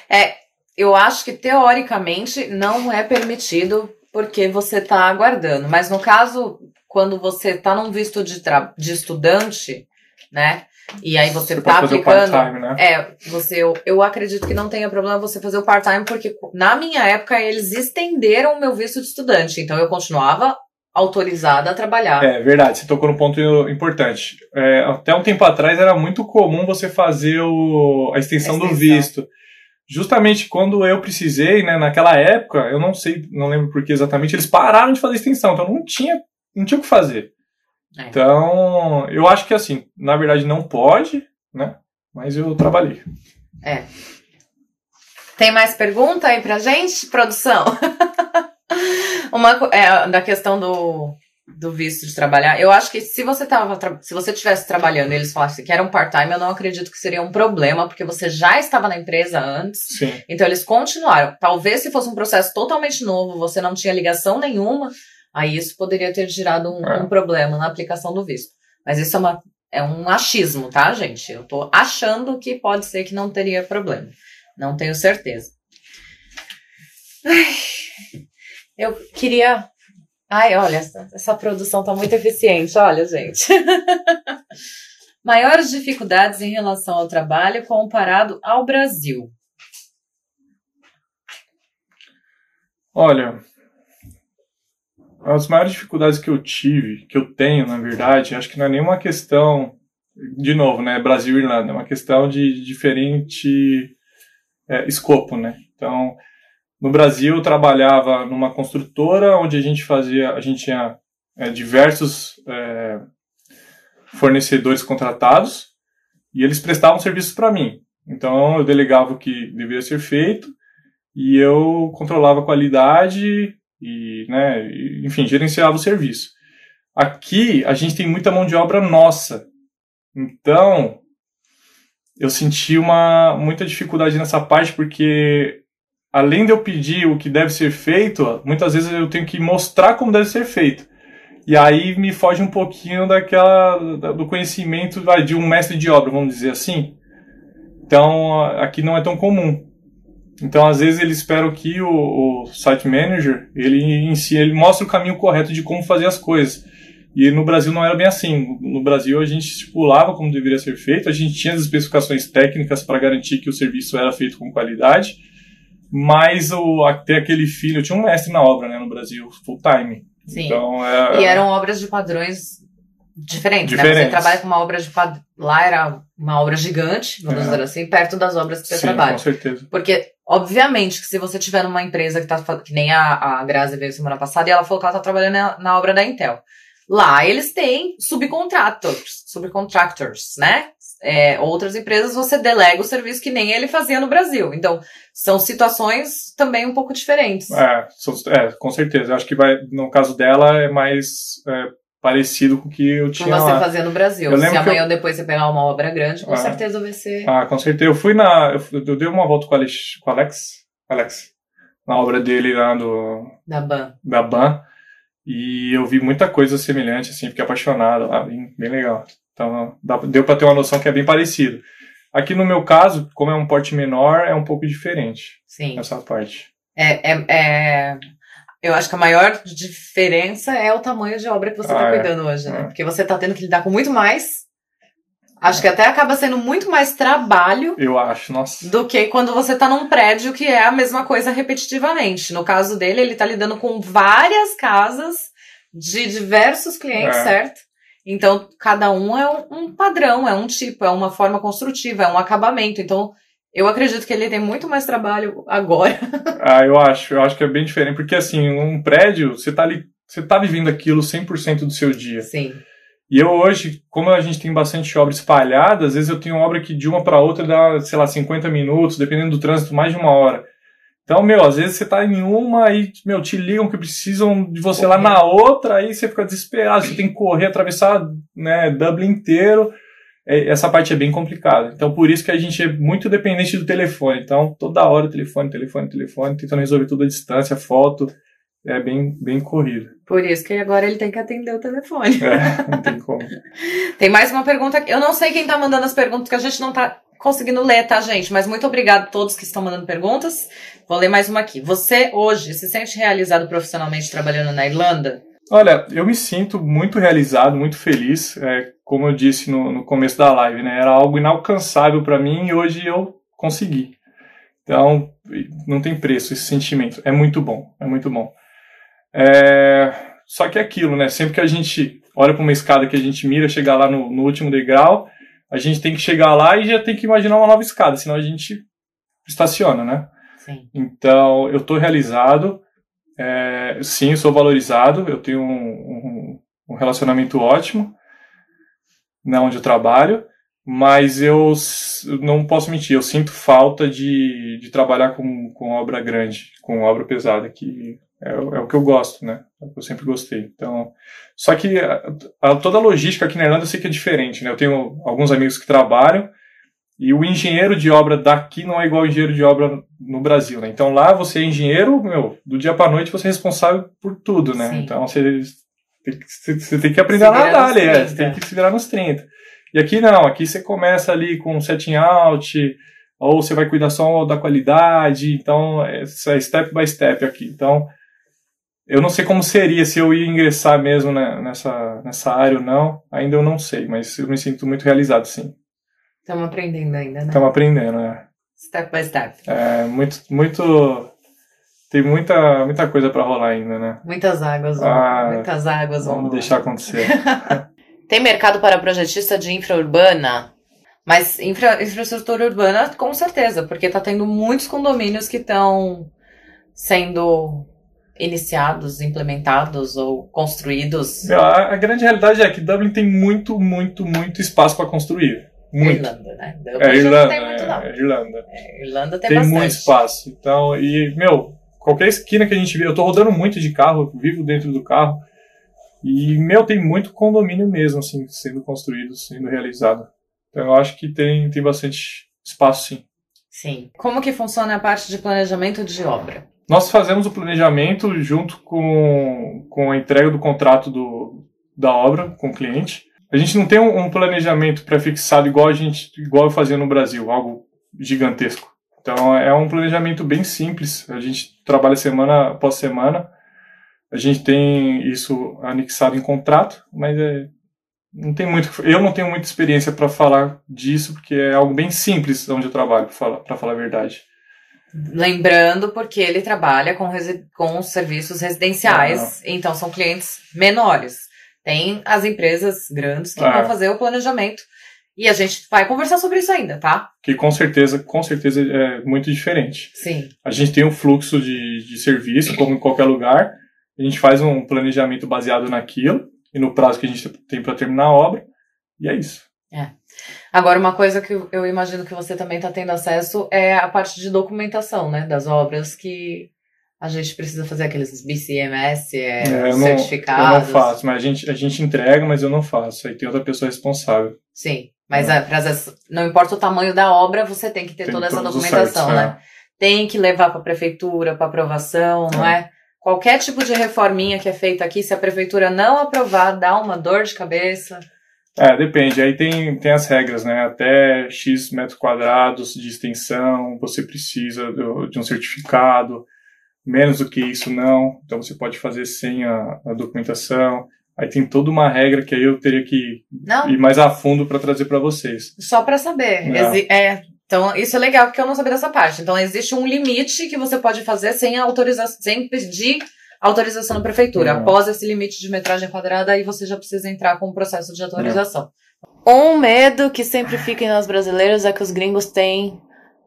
É, eu acho que teoricamente não é permitido porque você está aguardando. Mas no caso, quando você está num visto de, de estudante, né? E aí você, você tá aplicando. Né? É, você, eu, eu acredito que não tenha problema você fazer o part-time, porque na minha época eles estenderam o meu visto de estudante. Então eu continuava autorizada a trabalhar. É verdade, você tocou num ponto importante. É, até um tempo atrás era muito comum você fazer o, a, extensão a extensão do visto. Justamente quando eu precisei, né, naquela época, eu não sei, não lembro por que exatamente, eles pararam de fazer extensão, então não tinha, não tinha o que fazer. É. Então, eu acho que assim, na verdade não pode, né? Mas eu trabalhei. É. Tem mais pergunta aí pra gente, produção? Uma é, da questão do, do visto de trabalhar. Eu acho que se você tava se você estivesse trabalhando e eles falassem que era um part-time, eu não acredito que seria um problema, porque você já estava na empresa antes. Sim. Então eles continuaram. Talvez se fosse um processo totalmente novo, você não tinha ligação nenhuma, Aí isso poderia ter gerado um, é. um problema na aplicação do visto. Mas isso é, uma, é um achismo, tá, gente? Eu tô achando que pode ser que não teria problema. Não tenho certeza. Ai, eu queria. Ai, olha, essa, essa produção tá muito eficiente, olha, gente. Maiores dificuldades em relação ao trabalho comparado ao Brasil. Olha, as maiores dificuldades que eu tive, que eu tenho, na verdade, acho que não é nenhuma questão, de novo, né, Brasil e Irlanda, é uma questão de diferente é, escopo, né? Então, no Brasil eu trabalhava numa construtora onde a gente fazia, a gente tinha é, diversos é, fornecedores contratados e eles prestavam serviços para mim. Então eu delegava o que deveria ser feito e eu controlava a qualidade e, né, enfim, gerenciava o serviço. Aqui a gente tem muita mão de obra nossa. Então, eu senti uma muita dificuldade nessa parte porque além de eu pedir o que deve ser feito, muitas vezes eu tenho que mostrar como deve ser feito. E aí me foge um pouquinho daquela do conhecimento de um mestre de obra, vamos dizer assim. Então, aqui não é tão comum. Então, às vezes, eles esperam que o, o site manager ele em si ele mostre o caminho correto de como fazer as coisas. E no Brasil não era bem assim. No Brasil a gente estipulava como deveria ser feito, a gente tinha as especificações técnicas para garantir que o serviço era feito com qualidade, mas o, até aquele filho, eu tinha um mestre na obra né, no Brasil, full time. Sim. Então, é, e eram obras de padrões diferentes. né? Você trabalha com uma obra de. Lá era uma obra gigante, vamos é. dizer assim, perto das obras que você Sim, trabalha. Com certeza. Porque Obviamente que se você tiver numa empresa que tá que nem a, a Grazi veio semana passada e ela falou que ela tá trabalhando na, na obra da Intel. Lá eles têm subcontractors, subcontractors, né? É, outras empresas você delega o serviço que nem ele fazia no Brasil. Então, são situações também um pouco diferentes. É, é com certeza. Eu acho que vai, no caso dela é mais é, parecido com o que eu tinha. Como você lá. fazia no Brasil. Eu Se amanhã eu... depois você pegar uma obra grande, com ah. certeza vai ser. Ah, com certeza. Eu fui na. Eu, eu dei uma volta com o Alex, com o Alex, Alex. Na obra dele lá do. Da Ban. Da Ban. E eu vi muita coisa semelhante, assim, fiquei apaixonado lá, bem, bem legal. Então, dá, deu para ter uma noção que é bem parecido. Aqui no meu caso, como é um porte menor, é um pouco diferente. Sim. Essa parte. É, é, é Eu acho que a maior diferença é o tamanho de obra que você está Ah, é. cuidando hoje, né? É. Porque você está tendo que lidar com muito mais. Acho que até acaba sendo muito mais trabalho Eu acho, nossa. do que quando você tá num prédio que é a mesma coisa repetitivamente. No caso dele, ele tá lidando com várias casas de diversos clientes, É. certo? Então, cada um é um, um padrão, é um tipo, é uma forma construtiva, é um acabamento. Então, eu acredito que ele tem muito mais trabalho agora. Ah, eu acho, eu acho que é bem diferente, porque assim, um prédio, você tá ali, você tá vivendo aquilo 100% do seu dia. Sim. E eu hoje, como a gente tem bastante obra espalhada, às vezes eu tenho obra que de uma para outra dá, sei lá, 50 minutos, dependendo do trânsito, mais de uma hora. Então, meu, às vezes você tá em uma e, meu, te ligam que precisam de você lá na outra, aí você fica desesperado, você tem que correr, atravessar, né, Dublin inteiro. É, Essa parte é bem complicada. Então, por isso que a gente é muito dependente do telefone. Então, toda hora telefone, telefone, telefone, tentando resolver tudo à distância, foto. É bem, bem corrido. Por isso que agora ele tem que atender o telefone. É, não tem como. Tem mais uma pergunta aqui. Eu não sei quem tá mandando as perguntas, que a gente não tá conseguindo ler, tá, gente? Mas muito obrigado a todos que estão mandando perguntas. Vou ler mais uma aqui. Você hoje se sente realizado profissionalmente trabalhando na Irlanda? Olha, eu me sinto muito realizado, muito feliz. É, como eu disse no, no começo da live, né? Era algo inalcançável para mim e hoje eu consegui. Então, não tem preço esse sentimento. É muito bom, é muito bom. É, só que é aquilo, né? Sempre que a gente olha para uma escada que a gente mira chegar lá no, no último degrau, a gente tem que chegar lá e já tem que imaginar uma nova escada, senão a gente estaciona, né? Sim. Então, eu estou realizado. É, sim, eu sou valorizado. Eu tenho um, um- um relacionamento ótimo na onde eu trabalho. Mas eu não posso mentir, eu sinto falta de, de trabalhar com, com obra grande, com obra pesada, que é, é o que eu gosto, né? É o que eu sempre gostei. Então, só que a- a- toda a logística aqui na Irlanda eu sei que é diferente, né? Eu tenho alguns amigos que trabalham e o engenheiro de obra daqui não é igual ao engenheiro de obra no Brasil, né? Então lá você é engenheiro, meu, do dia para noite você é responsável por tudo, né? Sim. Então você tem que, você- tem que aprender a nadar nos ali, é, 30. você tem que se virar nos 30. E aqui não, aqui você começa ali com setting out, ou você vai cuidar só da qualidade, então é é step by step aqui. Então, eu não sei como seria se eu ia ingressar mesmo né, nessa, nessa área ou não, ainda eu não sei, mas eu me sinto muito realizado, sim. Estamos aprendendo ainda, né? Estamos aprendendo, né? Step by step. É muito, muito. Tem muita, muita coisa para rolar ainda, né? Muitas águas, Ah, muitas águas vão Vamos rolar. deixar acontecer. Tem mercado para projetista de infra urbana? Mas infra, infraestrutura urbana, com certeza, porque tá tendo muitos condomínios que estão sendo iniciados, implementados ou construídos. A, a grande realidade é que Dublin tem muito, muito, muito espaço para construir. Muito. Irlanda, né? É Dublin já Irlanda, não tem muito, não. é, é Irlanda. É, Irlanda tem, Tem, bastante. muito espaço. Então, e, meu, qualquer esquina que a gente vê, eu tô rodando muito de carro, eu vivo dentro do carro. E, meu, tem muito condomínio mesmo, assim, sendo construído, sendo realizado. Então, eu acho que tem, tem bastante espaço, sim. Sim. Como que funciona a parte de planejamento de obra? Nós fazemos o planejamento junto com, com a entrega do contrato do, da obra com o cliente. A gente não tem um, um planejamento prefixado igual a gente igual eu fazia no Brasil, algo gigantesco. Então é um planejamento bem simples. A gente trabalha semana após semana. A gente tem isso anexado em contrato, mas é, não tem muito. Eu não tenho muita experiência para falar disso, porque é algo bem simples onde eu trabalho, para falar, falar a verdade. Lembrando, porque ele trabalha com, com serviços residenciais, então são clientes menores. Tem as empresas grandes que É. vão fazer o planejamento. E a gente vai conversar sobre isso ainda, tá? Que com certeza, com certeza é muito diferente. Sim. A gente tem um fluxo de, de serviço, como em qualquer lugar. A gente faz um planejamento baseado naquilo e no prazo que a gente tem para terminar a obra. E é isso. Agora, uma coisa que eu imagino que você também está tendo acesso é a parte de documentação, né? Das obras que a gente precisa fazer aqueles BCMS, é, É, eu, não, eu certificados. não faço, mas a gente, a gente entrega, mas eu não faço. Aí tem outra pessoa responsável. Sim, mas É. é, vezes, não importa o tamanho da obra, você tem que ter Tem toda essa documentação, certos, né? Tem que levar para a prefeitura, para aprovação, não é? Qualquer tipo de reforminha que é feita aqui, se a prefeitura não aprovar, dá uma dor de cabeça. É, depende. Aí tem, tem as regras, né? Até X metros quadrados de extensão, você precisa de um certificado. Menos do que isso não. Então você pode fazer sem a, a documentação. Aí tem toda uma regra que aí eu teria que Não, ir mais a fundo para trazer para vocês. só pra saber. Exi- é, então, isso é legal porque eu não sabia dessa parte. Então, existe um limite que você pode fazer sem autorização, sem pedir autorização da prefeitura. Não. Após esse limite de metragem quadrada, aí você já precisa entrar com o processo de autorização. Um medo que sempre fica em nós brasileiros é que os gringos têm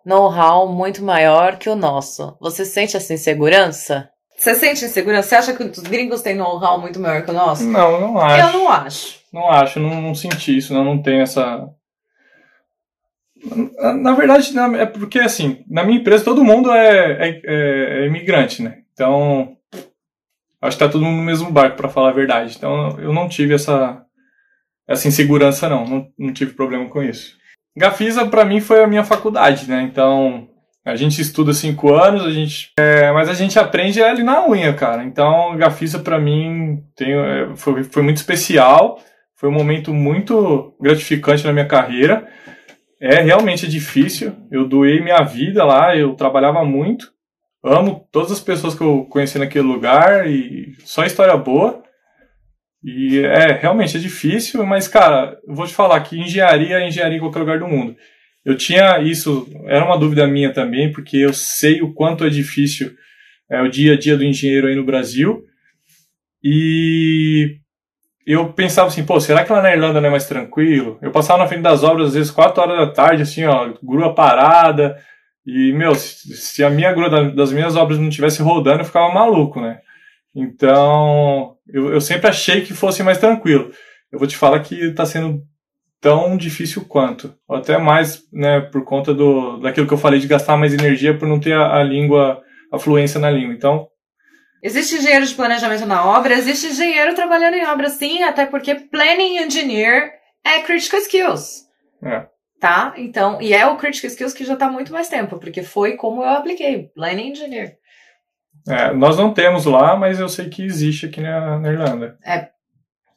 know-how muito maior que o nosso. Você sente essa insegurança? Você sente insegurança? Você acha que os gringos têm know-how muito maior que o nosso? Não, não acho. Eu não acho. Não acho, não, não senti isso, não, não tenho essa. Na, na verdade, na- é porque assim, na minha empresa todo mundo é, é, é- é imigrante, né? Então, acho que tá todo mundo no mesmo barco, para falar a verdade. Então, eu não tive essa, essa insegurança, não. não. Não tive problema com isso. Gafisa, para mim, foi a minha faculdade, né? Então, a gente estuda cinco anos, a gente, é, mas a gente aprende ali na unha, cara. Então, Gafisa, para mim, tem, é, foi, foi muito especial. Foi um momento muito gratificante na minha carreira. É realmente difícil. Eu doei minha vida lá, eu trabalhava muito. Amo todas as pessoas que eu conheci naquele lugar e só história boa. E é realmente é difícil, mas cara, eu vou te falar que engenharia é engenharia em qualquer lugar do mundo. Eu tinha isso, era uma dúvida minha também, porque eu sei o quanto é difícil é, o dia a dia do engenheiro aí no Brasil. E eu pensava assim, pô, será que lá na Irlanda não é mais tranquilo? Eu passava na frente das obras, às vezes, 4 horas da tarde, assim, ó, grua parada. E, meu, se, a minha grua da- das minhas obras não estivesse rodando, eu ficava maluco, né? Então, eu, eu sempre achei que fosse mais tranquilo. Eu vou te falar que tá sendo tão difícil quanto. Ou até mais, né, por conta do, daquilo que eu falei de gastar mais energia por não ter a, a língua, a fluência na língua. Então, Existe engenheiro de planejamento na obra, existe engenheiro trabalhando em obra sim, até porque planning engineer é critical skills, é. tá? Então, e é o critical skills que já tá há muito mais tempo, porque foi como eu apliquei, planning engineer. É, nós não temos lá, mas eu sei que existe aqui na, na Irlanda.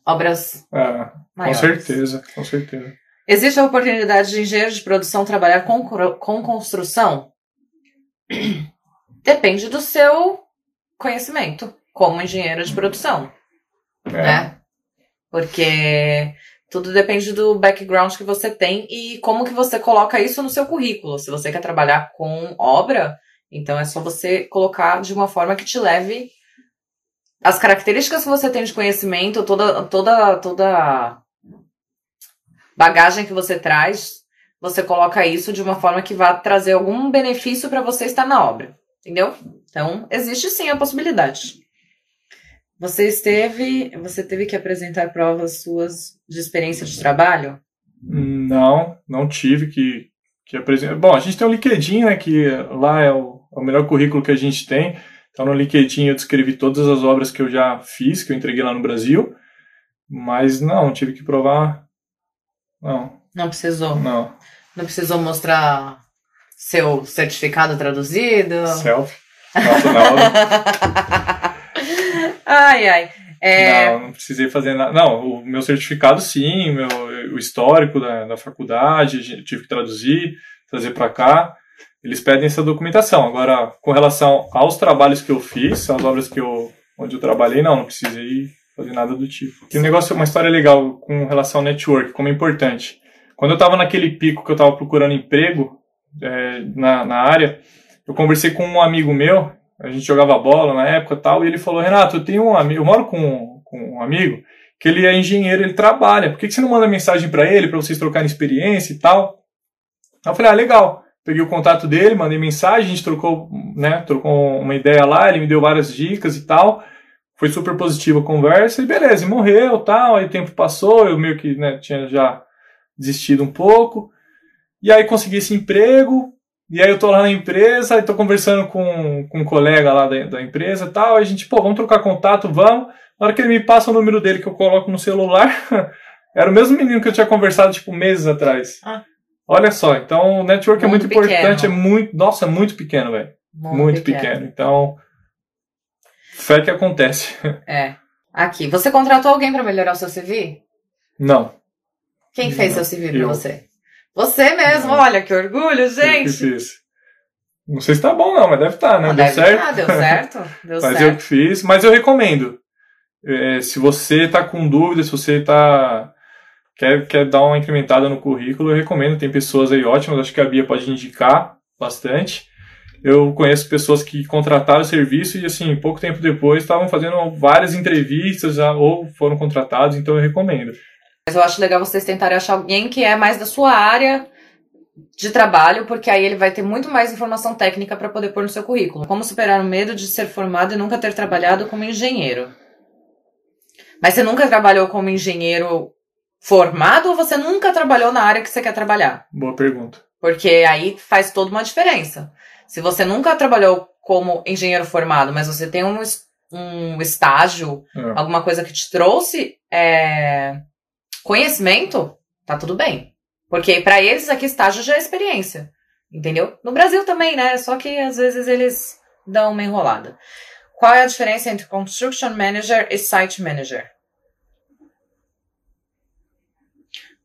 Obras É, com maiores. certeza, com certeza. Existe a oportunidade de engenheiro de produção trabalhar com, com construção? Depende do seu conhecimento como engenheiro de produção. É, né? Porque tudo depende do background que você tem e como que você coloca isso no seu currículo. Se você quer trabalhar com obra, então é só você colocar de uma forma que te leve as características que você tem de conhecimento, toda toda toda bagagem que você traz, você coloca isso de uma forma que vá trazer algum benefício para você estar na obra, entendeu? Então, existe sim a possibilidade. Você esteve, você teve que apresentar provas suas de experiência de trabalho? Não, não tive que, que apresentar. Bom, a gente tem o LinkedIn, né, que lá é o, é o melhor currículo que a gente tem. Então, no LinkedIn eu descrevi todas as obras que eu já fiz, que eu entreguei lá no Brasil. Mas não, tive que provar. Não, Não precisou, não. não precisou mostrar seu certificado traduzido? Selfie. Nossa, na hora. ai, ai. É, Não, não precisei fazer nada. Não, o meu certificado sim, meu, o histórico da, da faculdade, tive que traduzir, trazer para cá. Eles pedem essa documentação. Agora, com relação aos trabalhos que eu fiz, às obras que eu, onde eu trabalhei, não, não precisei fazer nada do tipo. Tem um negócio, uma história legal com relação ao network, como é importante. Quando eu estava naquele pico que eu estava procurando emprego é, na, na área, eu conversei com um amigo meu, a gente jogava bola na época e tal, e ele falou, Renato, eu tenho um amigo, eu moro com, com um amigo, que ele é engenheiro, ele trabalha, por que, que você não manda mensagem para ele, para vocês trocarem experiência e tal? Eu falei, ah, legal. Peguei o contato dele, mandei mensagem, a gente trocou, né, trocou uma ideia lá, ele me deu várias dicas e tal. Foi super positiva a conversa e beleza, e morreu tal, aí o tempo passou, eu meio que né, tinha já desistido um pouco. E aí consegui esse emprego, e aí eu tô lá na empresa, e tô conversando com, com um colega lá da, da empresa e tal, aí a gente, pô, vamos trocar contato, vamos. Na hora que ele me passa o número dele que eu coloco no celular, era o mesmo menino que eu tinha conversado, tipo, meses atrás. Ah. Olha só, então o network é Mundo muito importante, é pequeno. muito, nossa, é muito pequeno, velho. mundo Muito pequeno. Então, fé que acontece. É. Aqui, você contratou alguém para melhorar o seu CV? Não. Quem fez Não, seu CV pra eu. você? Você mesmo, Não. olha que orgulho, eu que gente! fiz. Não sei se tá bom, não, mas deve estar, tá, né? Não, deu deve certo. Tá, deu certo. Deu mas certo. eu que fiz. Mas eu recomendo. É, se você tá com dúvida, se você tá. Quer, quer dar uma incrementada no currículo, eu recomendo. Tem pessoas aí ótimas, acho que a Bia pode indicar bastante. Eu conheço pessoas que contrataram o serviço e, assim, pouco tempo depois estavam fazendo várias entrevistas já, ou foram contratados, então eu recomendo. Mas eu acho legal vocês tentarem achar alguém que é mais da sua área de trabalho, porque aí ele vai ter muito mais informação técnica para poder pôr no seu currículo. Como superar o medo de ser formado e nunca ter trabalhado como engenheiro? Mas você nunca trabalhou como engenheiro formado ou você nunca trabalhou na área que você quer trabalhar? Boa pergunta. Porque aí faz toda uma diferença. Se você nunca trabalhou como engenheiro formado, mas você tem um, um estágio, É. alguma coisa que te trouxe é, conhecimento, tá tudo bem. Porque para eles aqui estágio já é experiência. Entendeu? No Brasil também, né? Só que às vezes eles dão uma enrolada. Qual é a diferença entre Construction Manager e Site Manager?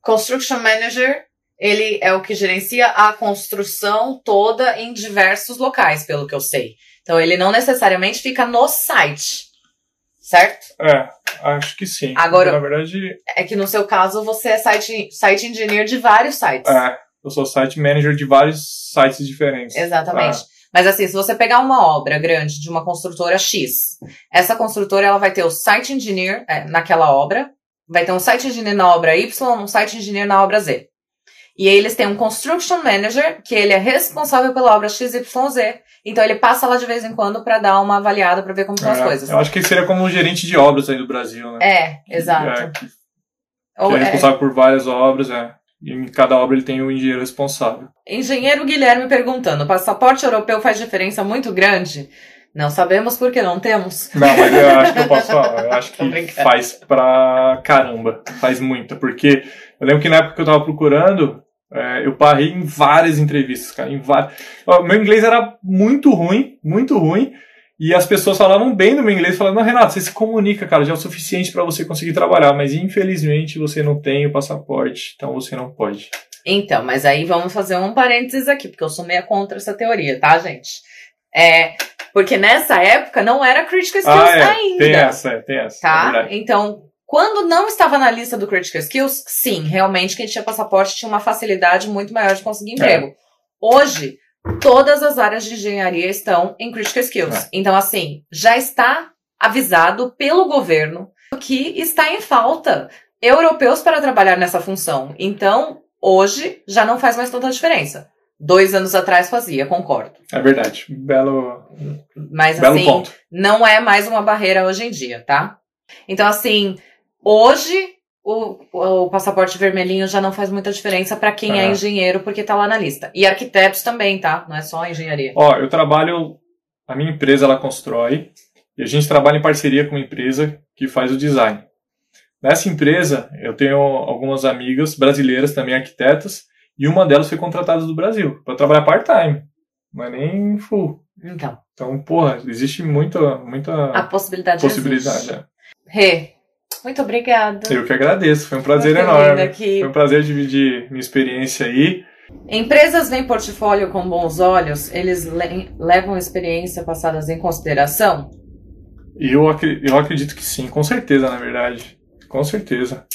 Construction Manager, ele é o que gerencia a construção toda em diversos locais, pelo que eu sei. Então ele não necessariamente fica no site, certo? É, acho que sim. Agora- Na verdade, É que no seu caso você é site, site engineer de vários sites. é, eu sou site manager de vários sites diferentes. Exatamente. Ah. Mas assim, se você pegar uma obra grande de uma construtora X, essa construtora ela vai ter o site engineer é, naquela obra, vai ter um site engineer na obra Y, um site engineer na obra Z. E aí eles têm um construction manager, que ele é responsável pela obra XYZ. Então ele passa lá de vez em quando para dar uma avaliada para ver como estão as É, coisas. Eu acho que seria como um gerente de obras aí do Brasil, né? É, exato. É, que, que Ou é é- responsável por várias obras, é. E em cada obra ele tem um engenheiro responsável. Engenheiro Guilherme perguntando: passaporte europeu faz diferença muito grande? Não sabemos porque não temos. Não, mas eu acho que eu posso falar. Eu acho que faz pra caramba. Faz muito. Porque eu lembro que na época que eu tava procurando, é, eu parei em várias entrevistas, cara. Em várias. Meu inglês era muito ruim, muito ruim. E as pessoas falavam bem do meu inglês, falando, não, Renato, você se comunica, cara, já é o suficiente pra você conseguir trabalhar, mas infelizmente você não tem o passaporte, então você não pode. Então, mas aí vamos fazer um parênteses aqui, porque eu sou meia contra essa teoria, tá, gente? É, porque nessa época não era Critical Skills ah, é, ainda. tem essa, é, tem essa, é Tá? verdade. então, quando não estava na lista do Critical Skills, sim, realmente quem tinha passaporte tinha uma facilidade muito maior de conseguir É. emprego. Hoje, todas as áreas de engenharia estão em Critical Skills. É. Então, assim, já está avisado pelo governo que está em falta europeus para trabalhar nessa função. Então, hoje já não faz mais tanta diferença. Dois anos atrás fazia, concordo. É verdade. Belo, Mas belo assim, ponto. não é mais uma barreira hoje em dia, tá? Então, assim, hoje o, o passaporte vermelhinho já não faz muita diferença para quem é É. engenheiro, porque tá lá na lista. E arquitetos também, tá? Não é só engenharia. Ó, eu trabalho. A minha empresa ela constrói e a gente trabalha em parceria com uma empresa que faz o design. Nessa empresa, eu tenho algumas amigas brasileiras também arquitetas e uma delas foi contratada do Brasil para trabalhar part-time, não é nem full. Então, Então, porra, existe muita, muita a possibilidade, possibilidade. né? Rê, muito obrigada. Eu que agradeço, foi um prazer enorme. aqui. Foi um prazer dividir minha experiência aí. Empresas veem portfólio com bons olhos, eles le- levam experiência passadas em consideração? Eu, eu acredito que sim, com certeza, na verdade. Com certeza.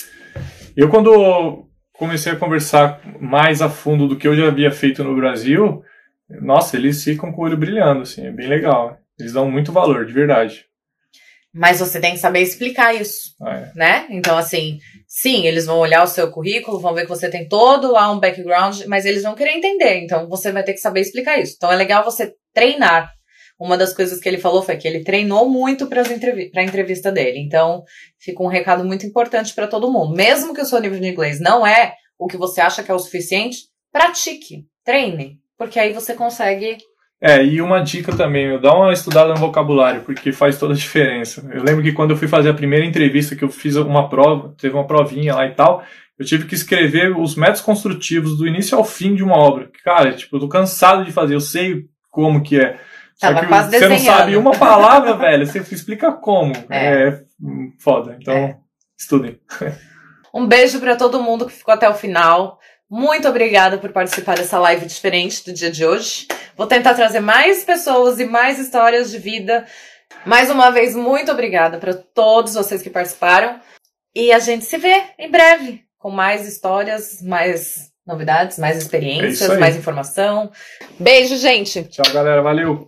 Eu, quando comecei a conversar mais a fundo do que eu já havia feito no Brasil, nossa, eles ficam com o olho brilhando, assim, é bem legal. Eles dão muito valor, de verdade. Mas você tem que saber explicar isso. Ah, é. né? Então, assim, sim, eles vão olhar o seu currículo, vão ver que você tem todo lá um background, mas eles vão querer entender. Então, você vai ter que saber explicar isso. Então, é legal você treinar. Uma das coisas que ele falou foi que ele treinou muito para entrevi a entrevista dele. Então, fica um recado muito importante para todo mundo. Mesmo que o seu nível de inglês não é o que você acha que é o suficiente, pratique, treine, porque aí você consegue. É, e uma dica também, dá uma estudada no vocabulário, porque faz toda a diferença. Eu lembro que quando eu fui fazer a primeira entrevista, que eu fiz uma prova, teve uma provinha lá e tal, eu tive que escrever os métodos construtivos do início ao fim de uma obra. Cara, tipo, eu tô cansado de fazer, eu sei como que é. Tava quase você não desenhando. sabe uma palavra, velho, você explica como. É. É, hum, foda. Então, É. estudem. Um beijo para todo mundo que ficou até o final. muito obrigada por participar dessa live diferente do dia de hoje. Vou tentar trazer mais pessoas e mais histórias de vida. Mais uma vez, muito obrigada para todos vocês que participaram. E a gente se vê em breve com mais histórias, mais novidades, mais experiências, É isso aí. mais informação. Beijo, gente! Tchau, galera. Valeu.